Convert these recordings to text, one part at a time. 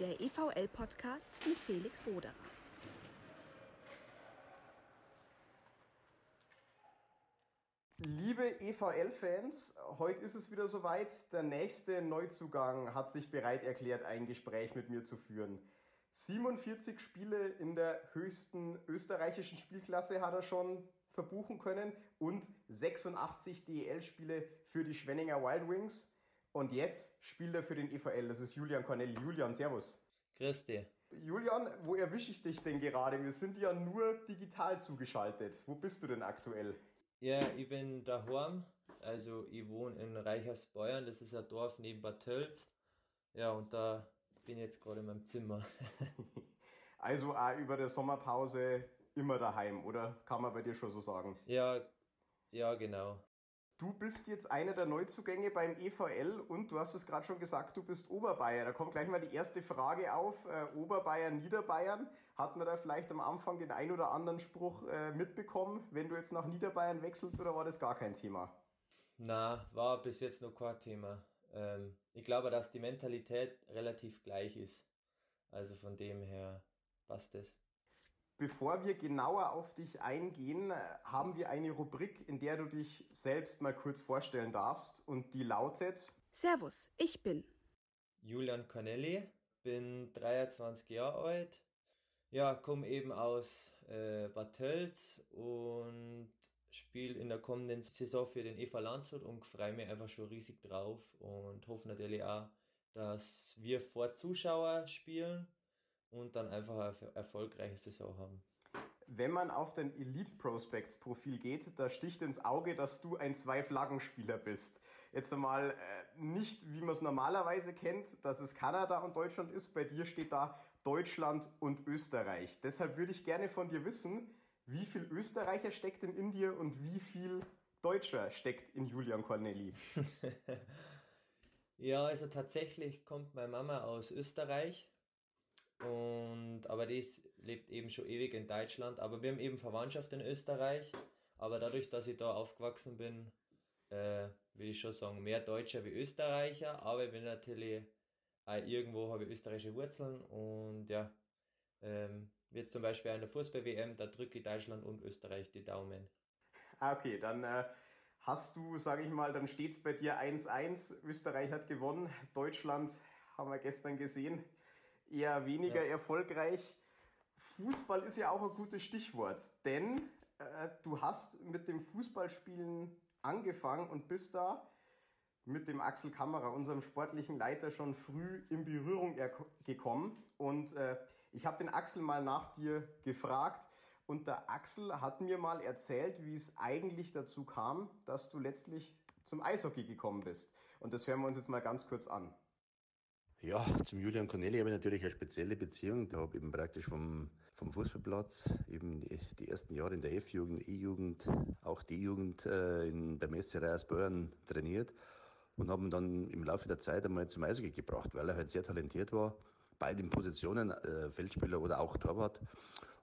der EVL-Podcast mit Felix Roderer. Liebe EVL-Fans, heute ist es wieder soweit. Der nächste Neuzugang hat sich bereit erklärt, ein Gespräch mit mir zu führen. 47 Spiele in der höchsten österreichischen Spielklasse hat er schon verbuchen können und 86 DEL-Spiele für die Schwenninger Wild Wings. Und jetzt spielt er für den EVL. Das ist Julian Corneli. Julian, Servus. Grüß dich. Julian, wo erwische ich dich denn gerade? Wir sind ja nur digital zugeschaltet. Wo bist du denn aktuell? Ja, ich bin daheim. Also ich wohne in Reichersbeuern. Das ist ein Dorf neben Bad Tölz. Ja, und da bin ich jetzt gerade in meinem Zimmer. also auch über der Sommerpause immer daheim, oder? Kann man bei dir schon so sagen? Ja, ja, genau. Du bist jetzt einer der Neuzugänge beim EVL und du hast es gerade schon gesagt, du bist Oberbayer. Da kommt gleich mal die erste Frage auf. Äh, Oberbayern, Niederbayern. Hat man da vielleicht am Anfang den ein oder anderen Spruch äh, mitbekommen, wenn du jetzt nach Niederbayern wechselst oder war das gar kein Thema? Na, war bis jetzt noch kein Thema. Ähm, ich glaube, dass die Mentalität relativ gleich ist. Also von dem her passt es. Bevor wir genauer auf dich eingehen, haben wir eine Rubrik, in der du dich selbst mal kurz vorstellen darfst und die lautet Servus, ich bin Julian Corneli, bin 23 Jahre alt, ja, komme eben aus äh, Bad Tölz und spiele in der kommenden Saison für den EVA Landshut und freue mich einfach schon riesig drauf und hoffe natürlich auch, dass wir vor Zuschauer spielen und dann einfach eine erfolgreiche Saison haben. Wenn man auf dein Elite Prospects Profil geht, da sticht ins Auge, dass du ein Zwei-Flaggen-Spieler bist. Jetzt einmal äh, nicht, wie man es normalerweise kennt, dass es Kanada und Deutschland ist. Bei dir steht da Deutschland und Österreich. Deshalb würde ich gerne von dir wissen, wie viel Österreicher steckt in Indien und wie viel Deutscher steckt in Julian Corneli? ja, also tatsächlich kommt meine Mama aus Österreich und, aber die lebt eben schon ewig in Deutschland. Aber wir haben eben Verwandtschaft in Österreich. Aber dadurch, dass ich da aufgewachsen bin, äh, würde ich schon sagen, mehr Deutscher wie Österreicher. Aber ich bin natürlich auch irgendwo habe ich österreichische Wurzeln. Und ja, ähm, wird zum Beispiel an der Fußball-WM, da drücke ich Deutschland und Österreich die Daumen. Ah, okay, dann äh, hast du, sage ich mal, dann steht es bei dir 1-1. Österreich hat gewonnen. Deutschland haben wir gestern gesehen eher weniger ja. erfolgreich. Fußball ist ja auch ein gutes Stichwort, denn äh, du hast mit dem Fußballspielen angefangen und bist da mit dem Axel Kammerer, unserem sportlichen Leiter, schon früh in Berührung gekommen. Und äh, ich habe den Axel mal nach dir gefragt. Und der Axel hat mir mal erzählt, wie es eigentlich dazu kam, dass du letztlich zum Eishockey gekommen bist. Und das hören wir uns jetzt mal ganz kurz an. Ja, zum Julian Corneli habe ich natürlich eine spezielle Beziehung. Da habe ich eben praktisch vom, vom Fußballplatz eben die, die ersten Jahre in der F-Jugend, E-Jugend, auch die Jugend äh, in, beim SC Reiersbeuern trainiert und haben dann im Laufe der Zeit einmal zum Eishockey gebracht, weil er halt sehr talentiert war, bei den Positionen, äh, Feldspieler oder auch Torwart.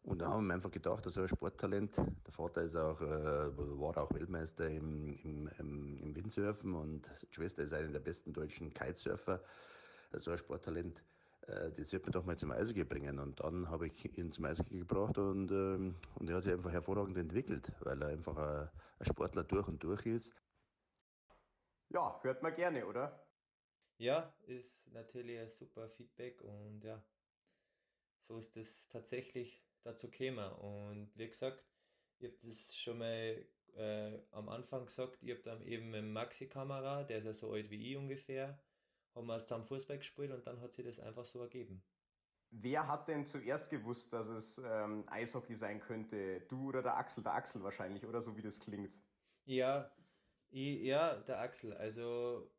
Und da haben wir einfach gedacht, dass er ein Sporttalent. Der Vater ist auch, äh, war auch Weltmeister im, im, im, im Windsurfen und die Schwester ist eine der besten deutschen Kitesurfer so ein Sporttalent, äh, das wird mir doch mal zum Eishockey bringen. Und dann habe ich ihn zum Eishockey gebracht und, ähm, und er hat sich einfach hervorragend entwickelt, weil er einfach ein, ein Sportler durch und durch ist. Ja, hört man gerne, oder? Ja, ist natürlich ein super Feedback und ja, so ist es tatsächlich dazu gekommen. Und wie gesagt, ich habe das schon mal äh, am Anfang gesagt, ich habe dann eben mit Maxi-Kamera, der ist ja so alt wie ich ungefähr, haben wir zusammen Fußball gespielt und dann hat sich das einfach so ergeben. Wer hat denn zuerst gewusst, dass es ähm, Eishockey sein könnte? Du oder der Axel? Der Axel wahrscheinlich, oder so wie das klingt. Ja, ich, ja, der Axel. Also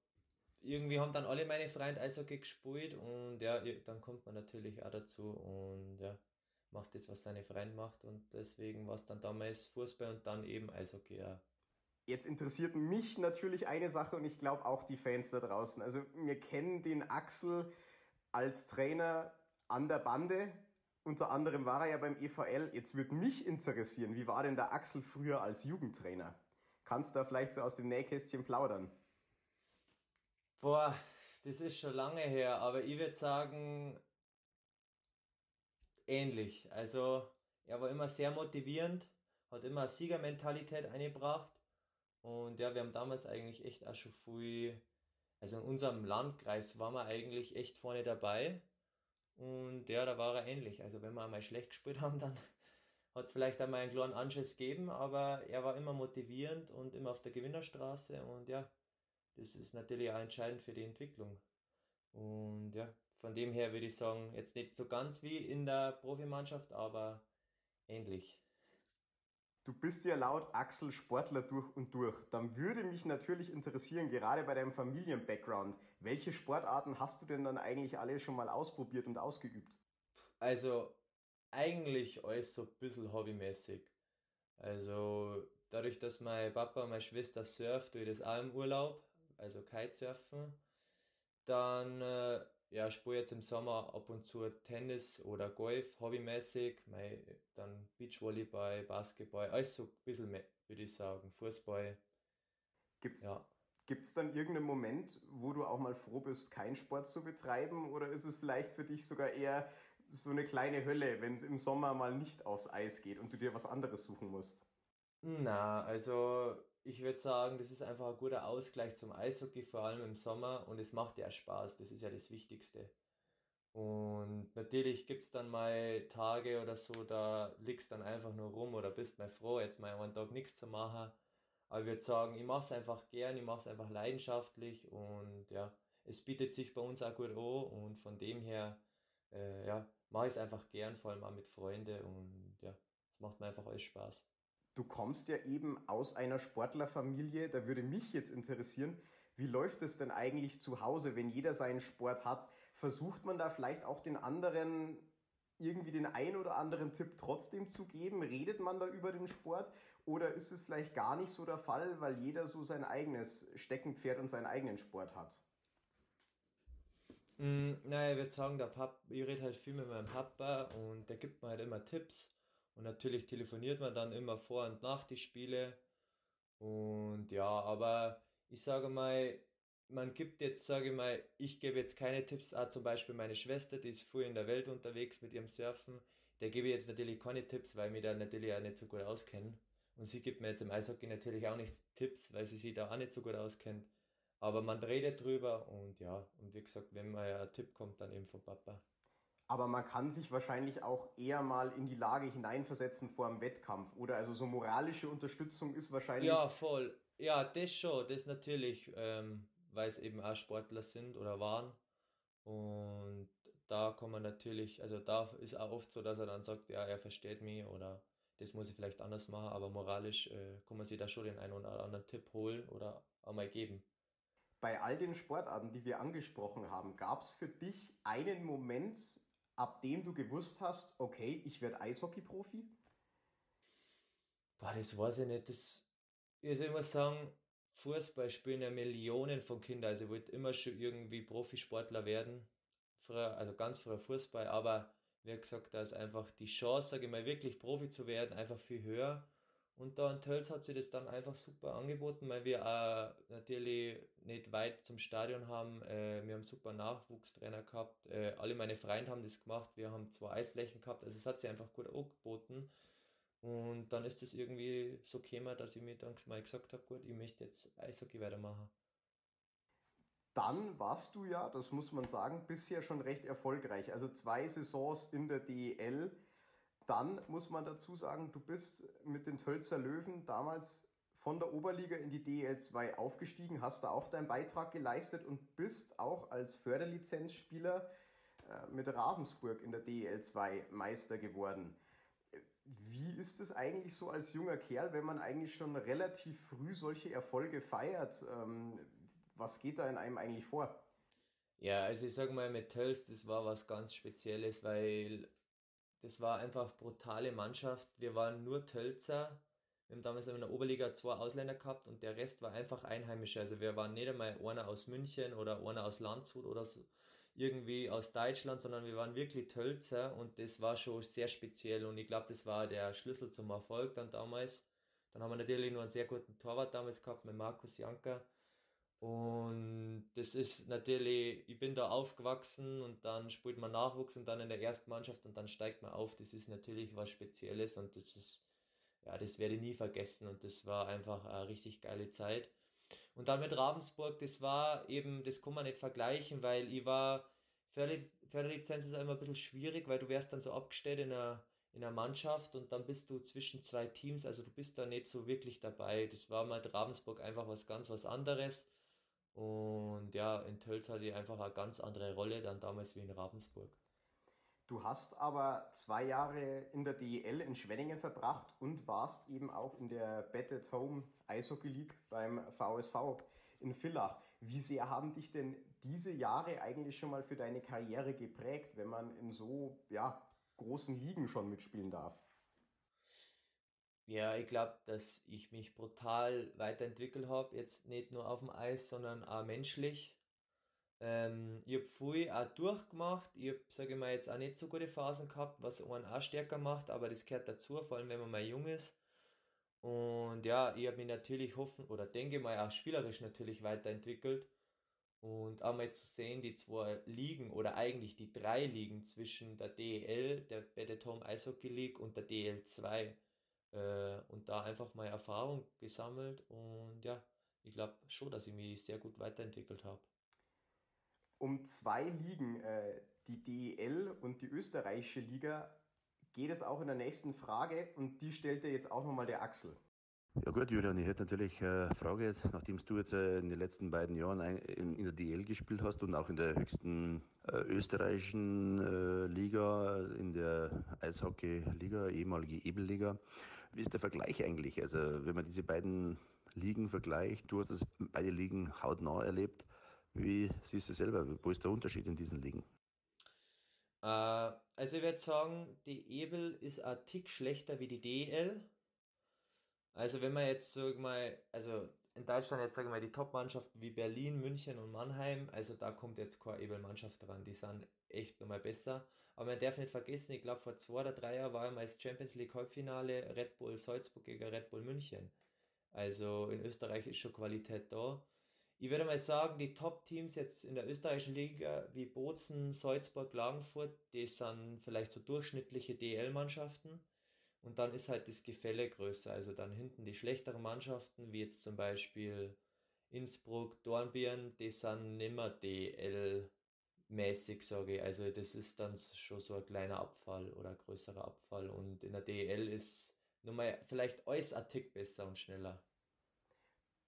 irgendwie haben dann alle meine Freunde Eishockey gespielt und ja, dann kommt man natürlich auch dazu und ja, macht das, was seine Freunde macht und deswegen war es dann damals Fußball und dann eben Eishockey. Ja. Jetzt interessiert mich natürlich eine Sache und ich glaube auch die Fans da draußen. Also wir kennen den Axel als Trainer an der Bande. Unter anderem war er ja beim EVL. Jetzt würde mich interessieren, wie war denn der Axel früher als Jugendtrainer? Kannst du da vielleicht so aus dem Nähkästchen plaudern? Boah, das ist schon lange her, aber ich würde sagen, ähnlich. Also er war immer sehr motivierend, hat immer Siegermentalität eingebracht. Und ja, wir haben damals eigentlich echt auch schon viel, also in unserem Landkreis waren wir eigentlich echt vorne dabei. Und ja, da war er ähnlich. Also wenn wir einmal schlecht gespielt haben, dann hat es vielleicht einmal einen kleinen Anschiss gegeben, aber er war immer motivierend und immer auf der Gewinnerstraße und ja, das ist natürlich auch entscheidend für die Entwicklung. Und ja, von dem her würde ich sagen, jetzt nicht so ganz wie in der Profimannschaft, aber ähnlich. Du bist ja laut Axel Sportler durch und durch. Dann würde mich natürlich interessieren, gerade bei deinem Familien-Background, welche Sportarten hast du denn dann eigentlich alle schon mal ausprobiert und ausgeübt? Also eigentlich alles so ein bisschen hobbymäßig. Also dadurch, dass mein Papa und meine Schwester surft, tue ich das auch im Urlaub, also Kitesurfen. Dann äh, ja, spiele jetzt im Sommer ab und zu Tennis oder Golf, hobbymäßig. Mein, dann Beachvolleyball, Basketball, alles so ein bisschen mehr, würde ich sagen. Fußball. Gibt's, ja. Gibt es dann irgendeinen Moment, wo du auch mal froh bist, keinen Sport zu betreiben? Oder ist es vielleicht für dich sogar eher so eine kleine Hölle, wenn es im Sommer mal nicht aufs Eis geht und du dir was anderes suchen musst? Na, also ich würde sagen, das ist einfach ein guter Ausgleich zum Eishockey, vor allem im Sommer und es macht ja Spaß, das ist ja das Wichtigste. Und natürlich gibt es dann mal Tage oder so, da liegst dann einfach nur rum oder bist mal froh, jetzt mal einen Tag nichts zu machen. Aber ich würde sagen, ich mache es einfach gern, ich mache es einfach leidenschaftlich und ja, es bietet sich bei uns auch gut an und von dem her, äh, ja, mache ich es einfach gern, vor allem auch mit Freunden und ja, es macht mir einfach alles Spaß. Du kommst ja eben aus einer Sportlerfamilie. Da würde mich jetzt interessieren, wie läuft es denn eigentlich zu Hause, wenn jeder seinen Sport hat? Versucht man da vielleicht auch den anderen irgendwie den ein oder anderen Tipp trotzdem zu geben? Redet man da über den Sport? Oder ist es vielleicht gar nicht so der Fall, weil jeder so sein eigenes Steckenpferd und seinen eigenen Sport hat? Mm, naja, ich würde sagen, der Papa, ich rede halt viel mit meinem Papa und der gibt mir halt immer Tipps. Und natürlich telefoniert man dann immer vor und nach die Spiele. Und ja, aber ich sage mal, man gibt jetzt, sage ich mal, ich gebe jetzt keine Tipps, auch zum Beispiel meine Schwester, die ist früh in der Welt unterwegs mit ihrem Surfen, der gebe ich jetzt natürlich keine Tipps, weil wir da natürlich auch nicht so gut auskennen. Und sie gibt mir jetzt im Eishockey natürlich auch nicht Tipps, weil sie sich da auch nicht so gut auskennt. Aber man redet drüber und ja, und wie gesagt, wenn mal ein Tipp kommt, dann eben von Papa. Aber man kann sich wahrscheinlich auch eher mal in die Lage hineinversetzen vor einem Wettkampf, oder? Also so moralische Unterstützung ist wahrscheinlich. Ja, voll. Ja, das schon, das natürlich, ähm, weil es eben auch Sportler sind oder waren. Und da kann man natürlich, also da ist auch oft so, dass er dann sagt, ja, er versteht mich oder das muss ich vielleicht anders machen, aber moralisch äh, kann man sich da schon den einen oder anderen Tipp holen oder auch mal geben. Bei all den Sportarten, die wir angesprochen haben, gab es für dich einen Moment, ab dem du gewusst hast, okay, ich werde Eishockey-Profi? Boah, das weiß ich nicht. Das, also ich muss sagen, Fußball spielen ja Millionen von Kindern. Also ich wollte immer schon irgendwie Profisportler werden. Früher, also ganz früher Fußball, aber wie gesagt, da ist einfach die Chance, sage ich mal, wirklich Profi zu werden, einfach viel höher. Und da in Tölz hat sich das dann einfach super angeboten, weil wir auch natürlich nicht weit zum Stadion haben. Äh, wir haben super Nachwuchstrainer gehabt. Äh, alle meine Freunde haben das gemacht. Wir haben zwei Eisflächen gehabt. Also es hat sich einfach gut angeboten. Und dann ist es irgendwie so gekommen, dass ich mir dann mal gesagt habe, gut, ich möchte jetzt Eishockey weitermachen. Dann warst du ja, das muss man sagen, bisher schon recht erfolgreich. Also zwei Saisons in der DEL dann muss man dazu sagen, du bist mit den Tölzer Löwen damals von der Oberliga in die DL2 aufgestiegen, hast da auch deinen Beitrag geleistet und bist auch als Förderlizenzspieler äh, mit Ravensburg in der DL2 Meister geworden. Wie ist es eigentlich so als junger Kerl, wenn man eigentlich schon relativ früh solche Erfolge feiert? Ähm, was geht da in einem eigentlich vor? Ja, also ich sage mal, mit Tölz, das war was ganz Spezielles, weil das war einfach brutale Mannschaft. Wir waren nur Tölzer. Wir haben damals in der Oberliga zwei Ausländer gehabt und der Rest war einfach Einheimische. Also wir waren nicht einmal einer aus München oder einer aus Landshut oder so, irgendwie aus Deutschland, sondern wir waren wirklich Tölzer und das war schon sehr speziell und ich glaube, das war der Schlüssel zum Erfolg dann damals. Dann haben wir natürlich nur einen sehr guten Torwart damals gehabt mit Markus Janker Und das ist natürlich, ich bin da aufgewachsen und dann spielt man Nachwuchs und dann in der ersten Mannschaft und dann steigt man auf. Das ist natürlich was Spezielles und das ist, ja, das werde ich nie vergessen und das war einfach eine richtig geile Zeit. Und dann mit Ravensburg, das war eben, das kann man nicht vergleichen, weil ich war, Förderlizenz ist immer ein bisschen schwierig, weil du wärst dann so abgestellt in einer, in einer Mannschaft und dann bist du zwischen zwei Teams, also du bist da nicht so wirklich dabei. Das war mit Ravensburg einfach was ganz was anderes. Und ja, in Tölz hatte ich einfach eine ganz andere Rolle dann damals wie in Ravensburg. Du hast aber zwei Jahre in der DEL in Schwenningen verbracht und warst eben auch in der Bet at Home Eishockey League beim VSV in Villach. Wie sehr haben dich denn diese Jahre eigentlich schon mal für deine Karriere geprägt, wenn man in so ja, großen Ligen schon mitspielen darf? Ja, ich glaube, dass ich mich brutal weiterentwickelt habe, jetzt nicht nur auf dem Eis, sondern auch menschlich. Ähm, ich habe viel auch durchgemacht. Ich habe, sage ich mal, jetzt auch nicht so gute Phasen gehabt, was einen auch stärker macht, aber das gehört dazu, vor allem wenn man mal jung ist. Und ja, ich habe mich natürlich hoffen oder denke mal auch spielerisch natürlich weiterentwickelt. Und auch mal zu sehen, die zwei Ligen oder eigentlich die drei Ligen zwischen der DEL, der Better Home Eishockey League und der DEL 2 äh, und da einfach mal Erfahrung gesammelt und ja, ich glaube schon, dass ich mich sehr gut weiterentwickelt habe. Um zwei Ligen, äh, die DEL und die österreichische Liga, geht es auch in der nächsten Frage und die stellt dir jetzt auch nochmal der Axel. Ja gut, Julian, ich hätte natürlich eine Frage, nachdem du jetzt äh, in den letzten beiden Jahren in der DL gespielt hast und auch in der höchsten äh, österreichischen äh, Liga, in der Eishockey-Liga, ehemalige Ebelliga. Wie ist der Vergleich eigentlich? Also wenn man diese beiden Ligen vergleicht, du hast das beide Ligen hautnah erlebt. Wie siehst du selber? Wo ist der Unterschied in diesen Ligen? Äh, also ich würde sagen, die Ebel ist ein Tick schlechter wie die DL. Also wenn man jetzt sag mal, also in Deutschland jetzt sagen wir mal die Top-Mannschaften wie Berlin, München und Mannheim, also da kommt jetzt keine Ebel-Mannschaft dran, die sind echt nochmal besser. Aber man darf nicht vergessen, ich glaube vor zwei oder drei Jahren war einmal das Champions League Halbfinale Red Bull Salzburg gegen Red Bull München. Also in Österreich ist schon Qualität da. Ich würde mal sagen, die Top-Teams jetzt in der österreichischen Liga wie Bozen, Salzburg, Klagenfurt, die sind vielleicht so durchschnittliche DL-Mannschaften. Und dann ist halt das Gefälle größer. Also dann hinten die schlechteren Mannschaften, wie jetzt zum Beispiel Innsbruck, Dornbirn, die sind nimmer DL mäßig, sage ich. Also das ist dann schon so ein kleiner Abfall oder größerer Abfall. Und in der DL ist nur mal vielleicht alles ein Tick besser und schneller.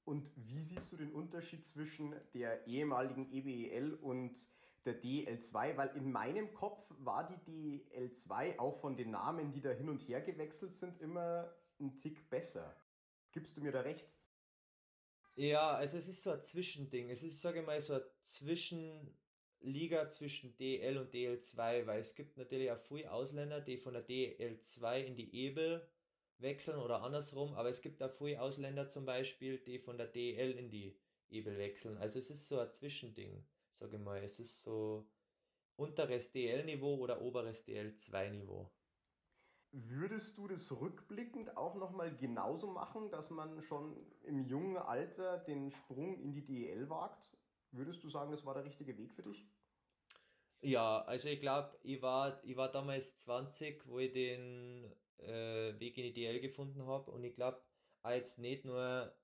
Und wie siehst du den Unterschied zwischen der ehemaligen EBEL und der DL2? Weil in meinem Kopf war die DL2 auch von den Namen, die da hin und her gewechselt sind, immer ein Tick besser. Gibst du mir da recht? Ja, also es ist so ein Zwischending. Es ist, sage ich mal, so ein Zwischen Liga zwischen DL und DL2, weil es gibt natürlich auch viele Ausländer, die von der DL2 in die Ebel wechseln oder andersrum, aber es gibt auch viele Ausländer zum Beispiel, die von der DL in die Ebel wechseln. Also es ist so ein Zwischending, sage ich mal. Es ist so unteres DL-Niveau oder oberes DL2-Niveau. Würdest du das rückblickend auch nochmal genauso machen, dass man schon im jungen Alter den Sprung in die DL wagt? Würdest du sagen, das war der richtige Weg für dich? Ja, also ich glaube, ich war, ich war damals 20, wo ich den äh, Weg in die DL gefunden habe und ich glaube, als nicht nur,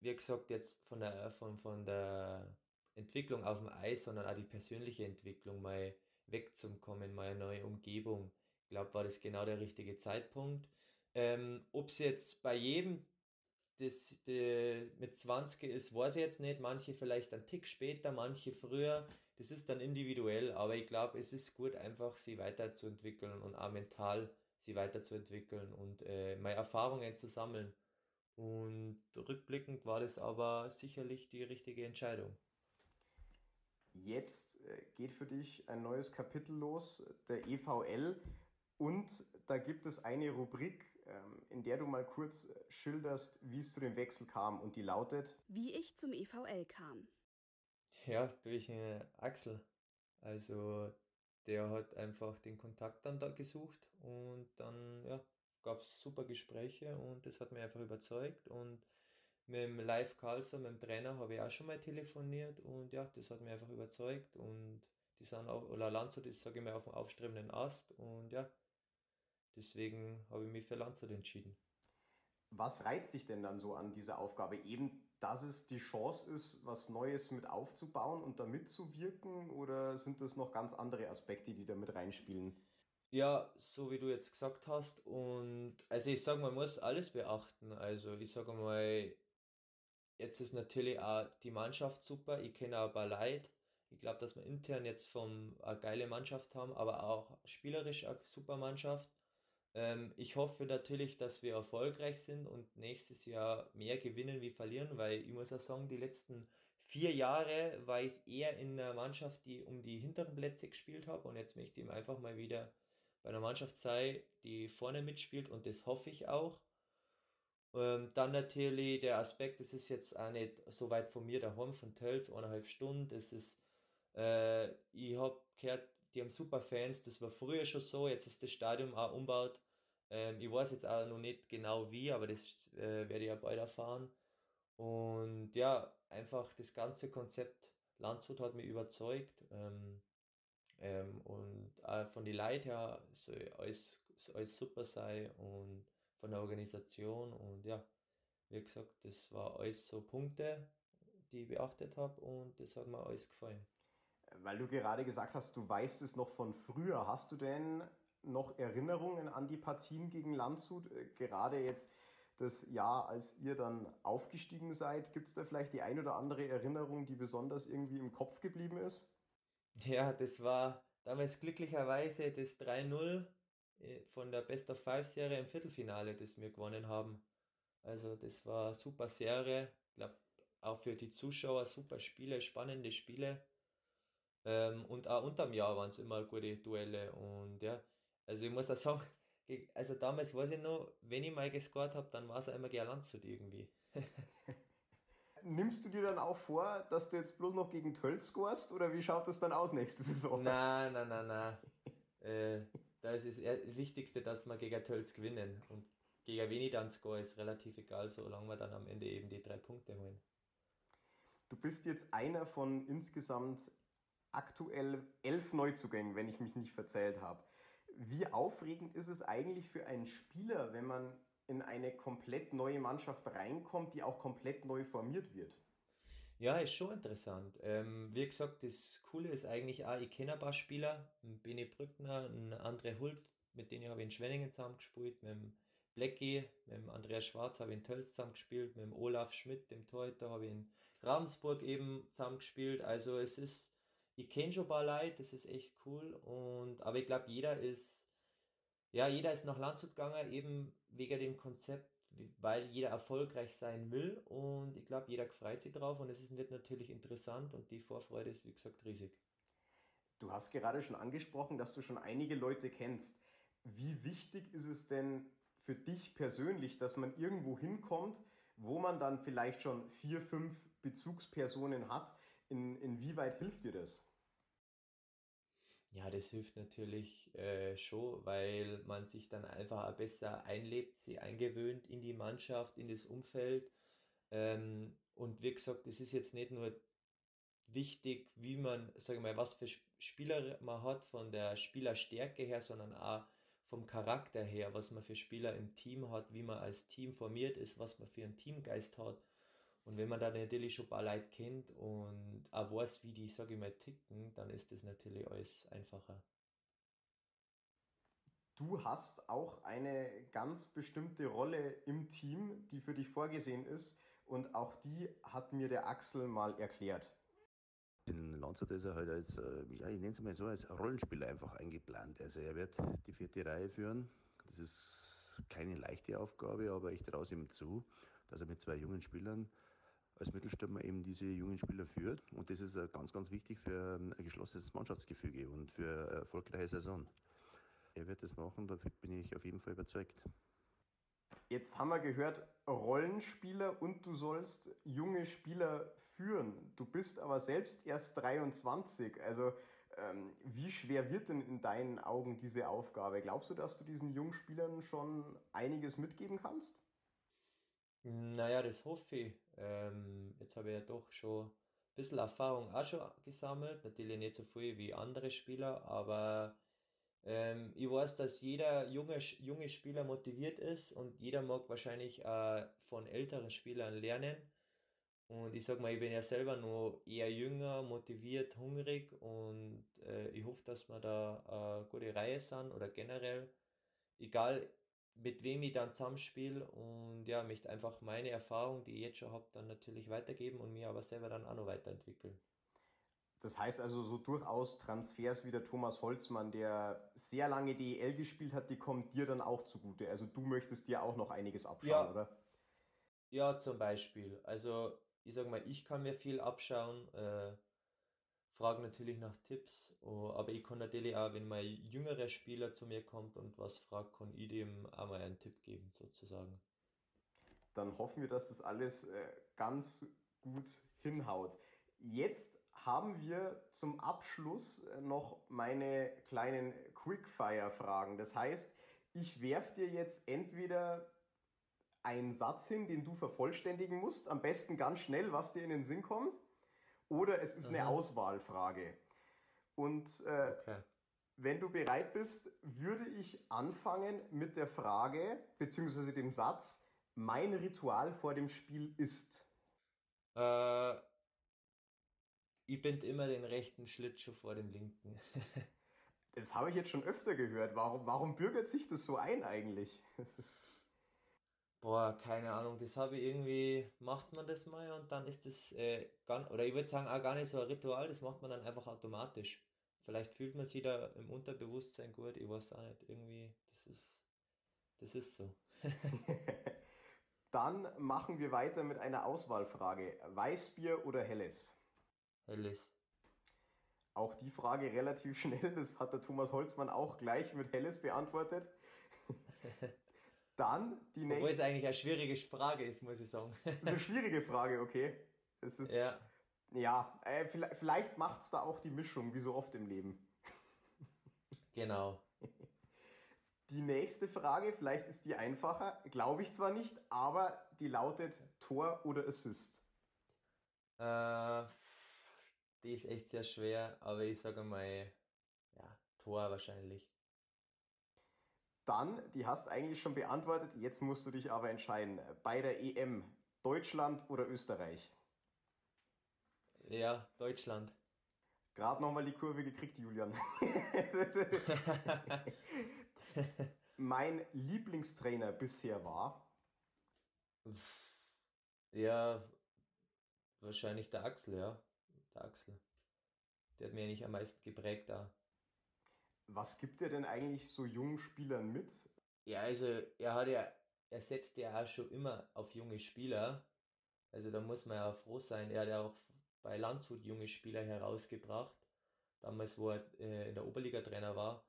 wie gesagt, jetzt von der, von, von der Entwicklung auf dem Eis, sondern auch die persönliche Entwicklung, mal wegzukommen, mal eine neue Umgebung. Ich glaube, war das genau der richtige Zeitpunkt. Ähm, Ob es jetzt bei jedem das, die, mit 20 ist, weiß ich jetzt nicht. Manche vielleicht einen Tick später, manche früher. Das ist dann individuell, aber ich glaube, es ist gut, einfach sie weiterzuentwickeln und auch mental sie weiterzuentwickeln und äh, meine Erfahrungen zu sammeln. Und rückblickend war das aber sicherlich die richtige Entscheidung. Jetzt äh, geht für dich ein neues Kapitel los, der EVL. Und da gibt es eine Rubrik, ähm, in der du mal kurz äh, schilderst, wie es zu dem Wechsel kam. Und die lautet: Wie ich zum EVL kam. Ja, durch Axel. Also der hat einfach den Kontakt dann da gesucht und dann ja, gab es super Gespräche und das hat mich einfach überzeugt und Mit dem Live Carlson, mit dem Trainer, habe ich auch schon mal telefoniert und ja, das hat mich einfach überzeugt und die sind auch, oder Landshut ist, sage ich mal, auf dem aufstrebenden Ast und ja, deswegen habe ich mich für Landshut entschieden. Was reizt dich denn dann so an dieser Aufgabe? Eben, dass es die Chance ist, was Neues mit aufzubauen und da mitzuwirken? Oder sind das noch ganz andere Aspekte, die da mit reinspielen? Ja, so wie du jetzt gesagt hast. Und also ich sage, man muss alles beachten. Also ich sage mal, jetzt ist natürlich auch die Mannschaft super. Ich kenne paar Leute. Ich glaube, dass wir intern jetzt vom eine geile Mannschaft haben, aber auch spielerisch eine super Mannschaft. Ähm, ich hoffe natürlich, dass wir erfolgreich sind und nächstes Jahr mehr gewinnen wie verlieren, weil ich muss auch sagen, die letzten vier Jahre war ich eher in einer Mannschaft, die um die hinteren Plätze gespielt habe und jetzt möchte ich einfach mal wieder bei einer Mannschaft sein, die vorne mitspielt und das hoffe ich auch. Ähm, dann natürlich der Aspekt, das ist jetzt auch nicht so weit von mir daheim, von Tölz, eineinhalb Stunden. Das ist, äh, ich habe gehört, die haben super Fans, das war früher schon so, jetzt ist das Stadion auch umbaut. Ähm, ich weiß jetzt auch noch nicht genau wie, aber das äh, werde ich ja bald erfahren. Und ja, einfach das ganze Konzept Landshut hat mich überzeugt. Ähm, ähm, und auch von den Leuten her soll alles, soll alles super sein und von der Organisation und ja, wie gesagt, das war alles so Punkte, die ich beachtet habe und das hat mir alles gefallen. Weil du gerade gesagt hast, du weißt es noch von früher. Hast du denn noch Erinnerungen an die Partien gegen Landshut? Äh, gerade jetzt das Jahr, als ihr dann aufgestiegen seid, gibt es da vielleicht die ein oder andere Erinnerung, die besonders irgendwie im Kopf geblieben ist? Ja, das war damals glücklicherweise das 3-0 äh, von der Best of Five Serie im Viertelfinale, das wir gewonnen haben. Also das war super Serie. Ich glaube auch für die Zuschauer super Spiele, spannende Spiele. Ähm, und auch unterm Jahr waren es immer gute Duelle. Und ja, also ich muss auch sagen, also damals weiß ich noch, wenn ich mal gescored habe, dann war es immer gern Landshut irgendwie. Nimmst du dir dann auch vor, dass du jetzt bloß noch gegen Tölz scorest oder wie schaut das dann aus nächste Saison? Nein, nein, nein, nein. äh, da ist das Wichtigste, dass wir gegen Tölz gewinnen. Und gegen wen ich dann score, ist relativ egal, solange wir dann am Ende eben die drei Punkte holen. Du bist jetzt einer von insgesamt aktuell elf Neuzugängen, wenn ich mich nicht verzählt habe. Wie aufregend ist es eigentlich für einen Spieler, wenn man in eine komplett neue Mannschaft reinkommt, die auch komplett neu formiert wird? Ja, ist schon interessant. Ähm, wie gesagt, das Coole ist eigentlich auch, ich kenne ein paar Spieler, Bene Brückner, ein André Hult, mit denen habe ich in Schwenningen zusammengespielt, mit dem Blackie, mit dem Andreas Schwarz habe ich in Tölz zusammengespielt, mit dem Olaf Schmidt, dem Torhüter, habe ich in Ravensburg eben zusammengespielt. Also es ist ich kenne schon ein paar Leute, das ist echt cool. Und, aber ich glaube, jeder ist, ja, jeder ist nach Landshut gegangen, eben wegen dem Konzept, weil jeder erfolgreich sein will. Und ich glaube, jeder freut sich drauf und es wird natürlich interessant und die Vorfreude ist, wie gesagt, riesig. Du hast gerade schon angesprochen, dass du schon einige Leute kennst. Wie wichtig ist es denn für dich persönlich, dass man irgendwo hinkommt, wo man dann vielleicht schon vier, fünf Bezugspersonen hat? In, inwieweit hilft dir das? Ja, das hilft natürlich äh, schon, weil man sich dann einfach besser einlebt, sie eingewöhnt in die Mannschaft, in das Umfeld. Ähm, und wie gesagt, es ist jetzt nicht nur wichtig, wie man, sage mal, was für Spieler man hat von der Spielerstärke her, sondern auch vom Charakter her, was man für Spieler im Team hat, wie man als Team formiert ist, was man für einen Teamgeist hat. Und wenn man dann natürlich schon ein paar Leute kennt und auch weiß, wie die, sage ich mal, ticken, dann ist das natürlich alles einfacher. Du hast auch eine ganz bestimmte Rolle im Team, die für dich vorgesehen ist. Und auch die hat mir der Axel mal erklärt. In Landshut ist er halt als, äh, ja, ich nenne es mal so, als Rollenspieler einfach eingeplant. Also er wird die vierte Reihe führen. Das ist keine leichte Aufgabe, aber ich traue es ihm zu, dass er mit zwei jungen Spielern als Mittelstürmer eben diese jungen Spieler führt. Und das ist ganz, ganz wichtig für ähm, ein geschlossenes Mannschaftsgefüge und für eine erfolgreiche Saison. Er wird das machen, da bin ich auf jeden Fall überzeugt. Jetzt haben wir gehört, Rollenspieler und du sollst junge Spieler führen. Du bist aber selbst erst 23. Also ähm, wie schwer wird denn in deinen Augen diese Aufgabe? Glaubst du, dass du diesen jungen Spielern schon einiges mitgeben kannst? Naja, das hoffe ich. Ähm, jetzt habe ich ja doch schon ein bisschen Erfahrung auch schon gesammelt. Natürlich nicht so viel wie andere Spieler, aber ähm, ich weiß, dass jeder junge, junge Spieler motiviert ist und jeder mag wahrscheinlich äh, von älteren Spielern lernen. Und ich sag mal, ich bin ja selber nur eher jünger, motiviert, hungrig und äh, ich hoffe, dass wir da eine gute Reihe sind oder generell, egal mit wem ich dann zusammenspiele und ja, möchte einfach meine Erfahrung, die ich jetzt schon habe, dann natürlich weitergeben und mir aber selber dann auch noch weiterentwickeln. Das heißt also so durchaus Transfers wie der Thomas Holzmann, der sehr lange DEL gespielt hat, die kommen dir dann auch zugute. Also du möchtest dir auch noch einiges abschauen, ja. oder? Ja, zum Beispiel. Also ich sag mal, ich kann mir viel abschauen, äh, frage natürlich nach Tipps, oh, aber ich kann natürlich auch, wenn mal jüngerer Spieler zu mir kommt und was fragt, kann ich dem auch mal einen Tipp geben, sozusagen. Dann hoffen wir, dass das alles äh, ganz gut hinhaut. Jetzt haben wir zum Abschluss äh, noch meine kleinen Quickfire-Fragen. Das heißt, ich werfe dir jetzt entweder einen Satz hin, den du vervollständigen musst, am besten ganz schnell, was dir in den Sinn kommt, oder es ist Aha. eine Auswahlfrage. Und äh, okay. wenn du bereit bist, würde ich anfangen mit der Frage, beziehungsweise dem Satz, mein Ritual vor dem Spiel ist. Äh, ich bind immer den rechten Schlittschuh vor dem linken. das habe ich jetzt schon öfter gehört. Warum, warum bürgert sich das so ein eigentlich? Boah, keine Ahnung, das habe ich irgendwie, macht man das mal und dann ist das äh, gar, oder ich würde sagen auch gar nicht so ein Ritual, das macht man dann einfach automatisch. Vielleicht fühlt man sich da im Unterbewusstsein gut, ich weiß auch nicht, irgendwie, das ist, das ist so. dann machen wir weiter mit einer Auswahlfrage. Weißbier oder Helles? Helles. Auch die Frage relativ schnell, das hat der Thomas Holzmann auch gleich mit Helles beantwortet. Dann die nächste. Obwohl es eigentlich eine schwierige Frage ist, muss ich sagen. Das ist eine schwierige Frage, okay. Das ist, ja. Ja, äh, vielleicht macht es da auch die Mischung, wie so oft im Leben. Genau. Die nächste Frage, vielleicht ist die einfacher, glaube ich zwar nicht, aber die lautet Tor oder Assist? Äh, die ist echt sehr schwer, aber ich sage mal, ja, Tor wahrscheinlich. Dann, die hast eigentlich schon beantwortet, jetzt musst du dich aber entscheiden. Bei der EM, Deutschland oder Österreich? Ja, Deutschland. Gerade nochmal die Kurve gekriegt, Julian. mein Lieblingstrainer bisher war? Ja, wahrscheinlich der Axel, ja der Axel. Der hat mir eigentlich am meisten geprägt da. Was gibt er denn eigentlich so jungen Spielern mit? Ja, also er hat ja, er setzt ja auch schon immer auf junge Spieler. Also da muss man ja froh sein. Er hat ja auch bei Landshut junge Spieler herausgebracht. Damals, wo er äh, in der Oberliga Trainer war.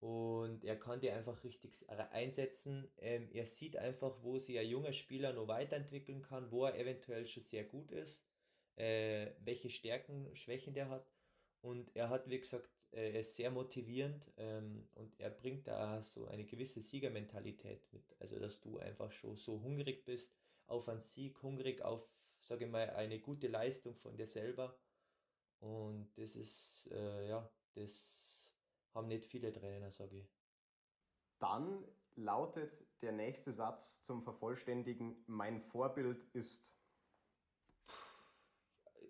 Und er kann die einfach richtig einsetzen. Ähm, er sieht einfach, wo sich ein junger Spieler noch weiterentwickeln kann, wo er eventuell schon sehr gut ist äh, welche Stärken, Schwächen der hat. Und er hat, wie gesagt, äh, er ist sehr motivierend ähm, und er bringt da so eine gewisse Siegermentalität mit. Also, dass du einfach schon so hungrig bist auf einen Sieg, hungrig auf, sage ich mal, eine gute Leistung von dir selber. Und das ist, äh, ja, das haben nicht viele Trainer, sage ich. Dann lautet der nächste Satz zum Vervollständigen, mein Vorbild ist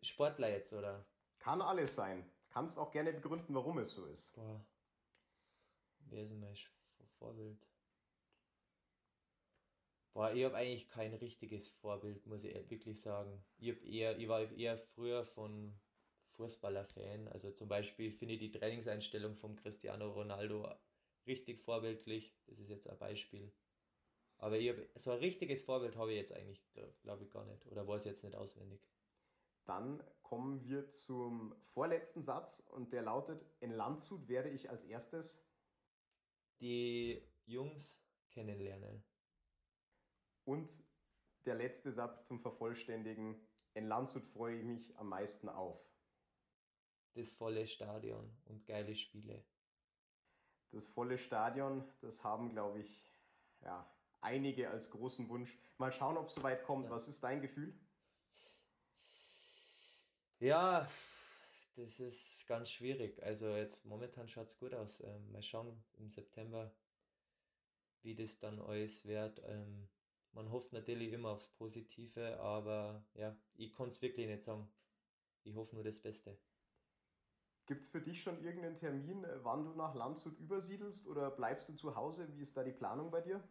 Sportler jetzt, oder? Kann alles sein. Kannst auch gerne begründen, warum es so ist. Boah. Wer ist denn mein Vorbild? Boah, ich habe eigentlich kein richtiges Vorbild, muss ich wirklich sagen. Ich, hab eher, ich war eher früher von Fußballer-Fan. Also zum Beispiel finde ich die Trainingseinstellung von Cristiano Ronaldo richtig vorbildlich. Das ist jetzt ein Beispiel. Aber ich hab, so ein richtiges Vorbild habe ich jetzt eigentlich, glaube glaub ich, gar nicht. Oder weiß jetzt nicht auswendig. Dann kommen wir zum vorletzten Satz und der lautet, in Landshut werde ich als erstes die Jungs kennenlernen. Und der letzte Satz zum Vervollständigen, in Landshut freue ich mich am meisten auf. Das volle Stadion und geile Spiele. Das volle Stadion, das haben, glaube ich, ja, einige als großen Wunsch. Mal schauen, ob es soweit kommt. Ja. Was ist dein Gefühl? Ja, das ist ganz schwierig. Also jetzt momentan schaut es gut aus. Ähm, mal schauen im September, wie das dann alles wird. Ähm, man hofft natürlich immer aufs Positive, aber ja, ich kann es wirklich nicht sagen. Ich hoffe nur das Beste. Gibt es für dich schon irgendeinen Termin, äh, wann du nach Landshut übersiedelst oder bleibst du zu Hause? Wie ist da die Planung bei dir?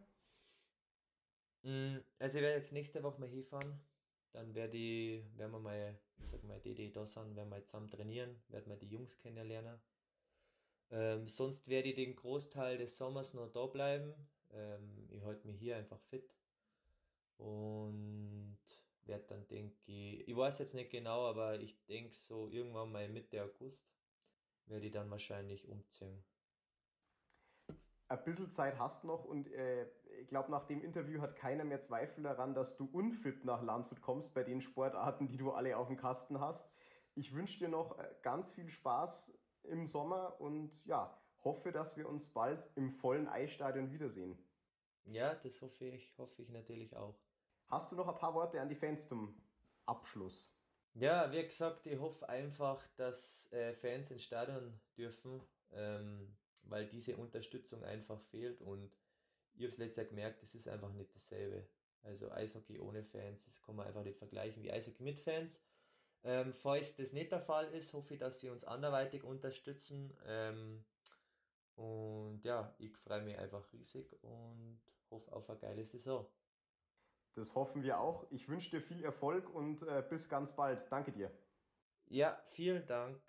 Mm, also ich werde jetzt nächste Woche mal hinfahren. Dann werde ich, werden wir mal, ich sag mal, da sind, werden wir zusammen trainieren, werden wir die Jungs kennenlernen. Ähm, sonst werde ich den Großteil des Sommers noch da bleiben. Ähm, ich halte mich hier einfach fit. Und werde dann, denke ich, ich weiß jetzt nicht genau, aber ich denke so irgendwann mal Mitte August werde ich dann wahrscheinlich umziehen. Ein bisschen Zeit hast noch und äh, ich glaube, nach dem Interview hat keiner mehr Zweifel daran, dass du unfit nach Landshut kommst bei den Sportarten, die du alle auf dem Kasten hast. Ich wünsche dir noch äh, ganz viel Spaß im Sommer und ja, hoffe, dass wir uns bald im vollen Eisstadion wiedersehen. Ja, das hoffe ich, hoffe ich natürlich auch. Hast du noch ein paar Worte an die Fans zum Abschluss? Ja, wie gesagt, ich hoffe einfach, dass äh, Fans ins Stadion dürfen, ähm, weil diese Unterstützung einfach fehlt und ich habe es letztes Jahr gemerkt, es ist einfach nicht dasselbe. Also Eishockey ohne Fans, das kann man einfach nicht vergleichen wie Eishockey mit Fans. Ähm, falls das nicht der Fall ist, hoffe ich, dass sie uns anderweitig unterstützen. Ähm, und ja, ich freue mich einfach riesig und hoffe auf eine geile Saison. Das hoffen wir auch. Ich wünsche dir viel Erfolg und äh, bis ganz bald. Danke dir. Ja, vielen Dank.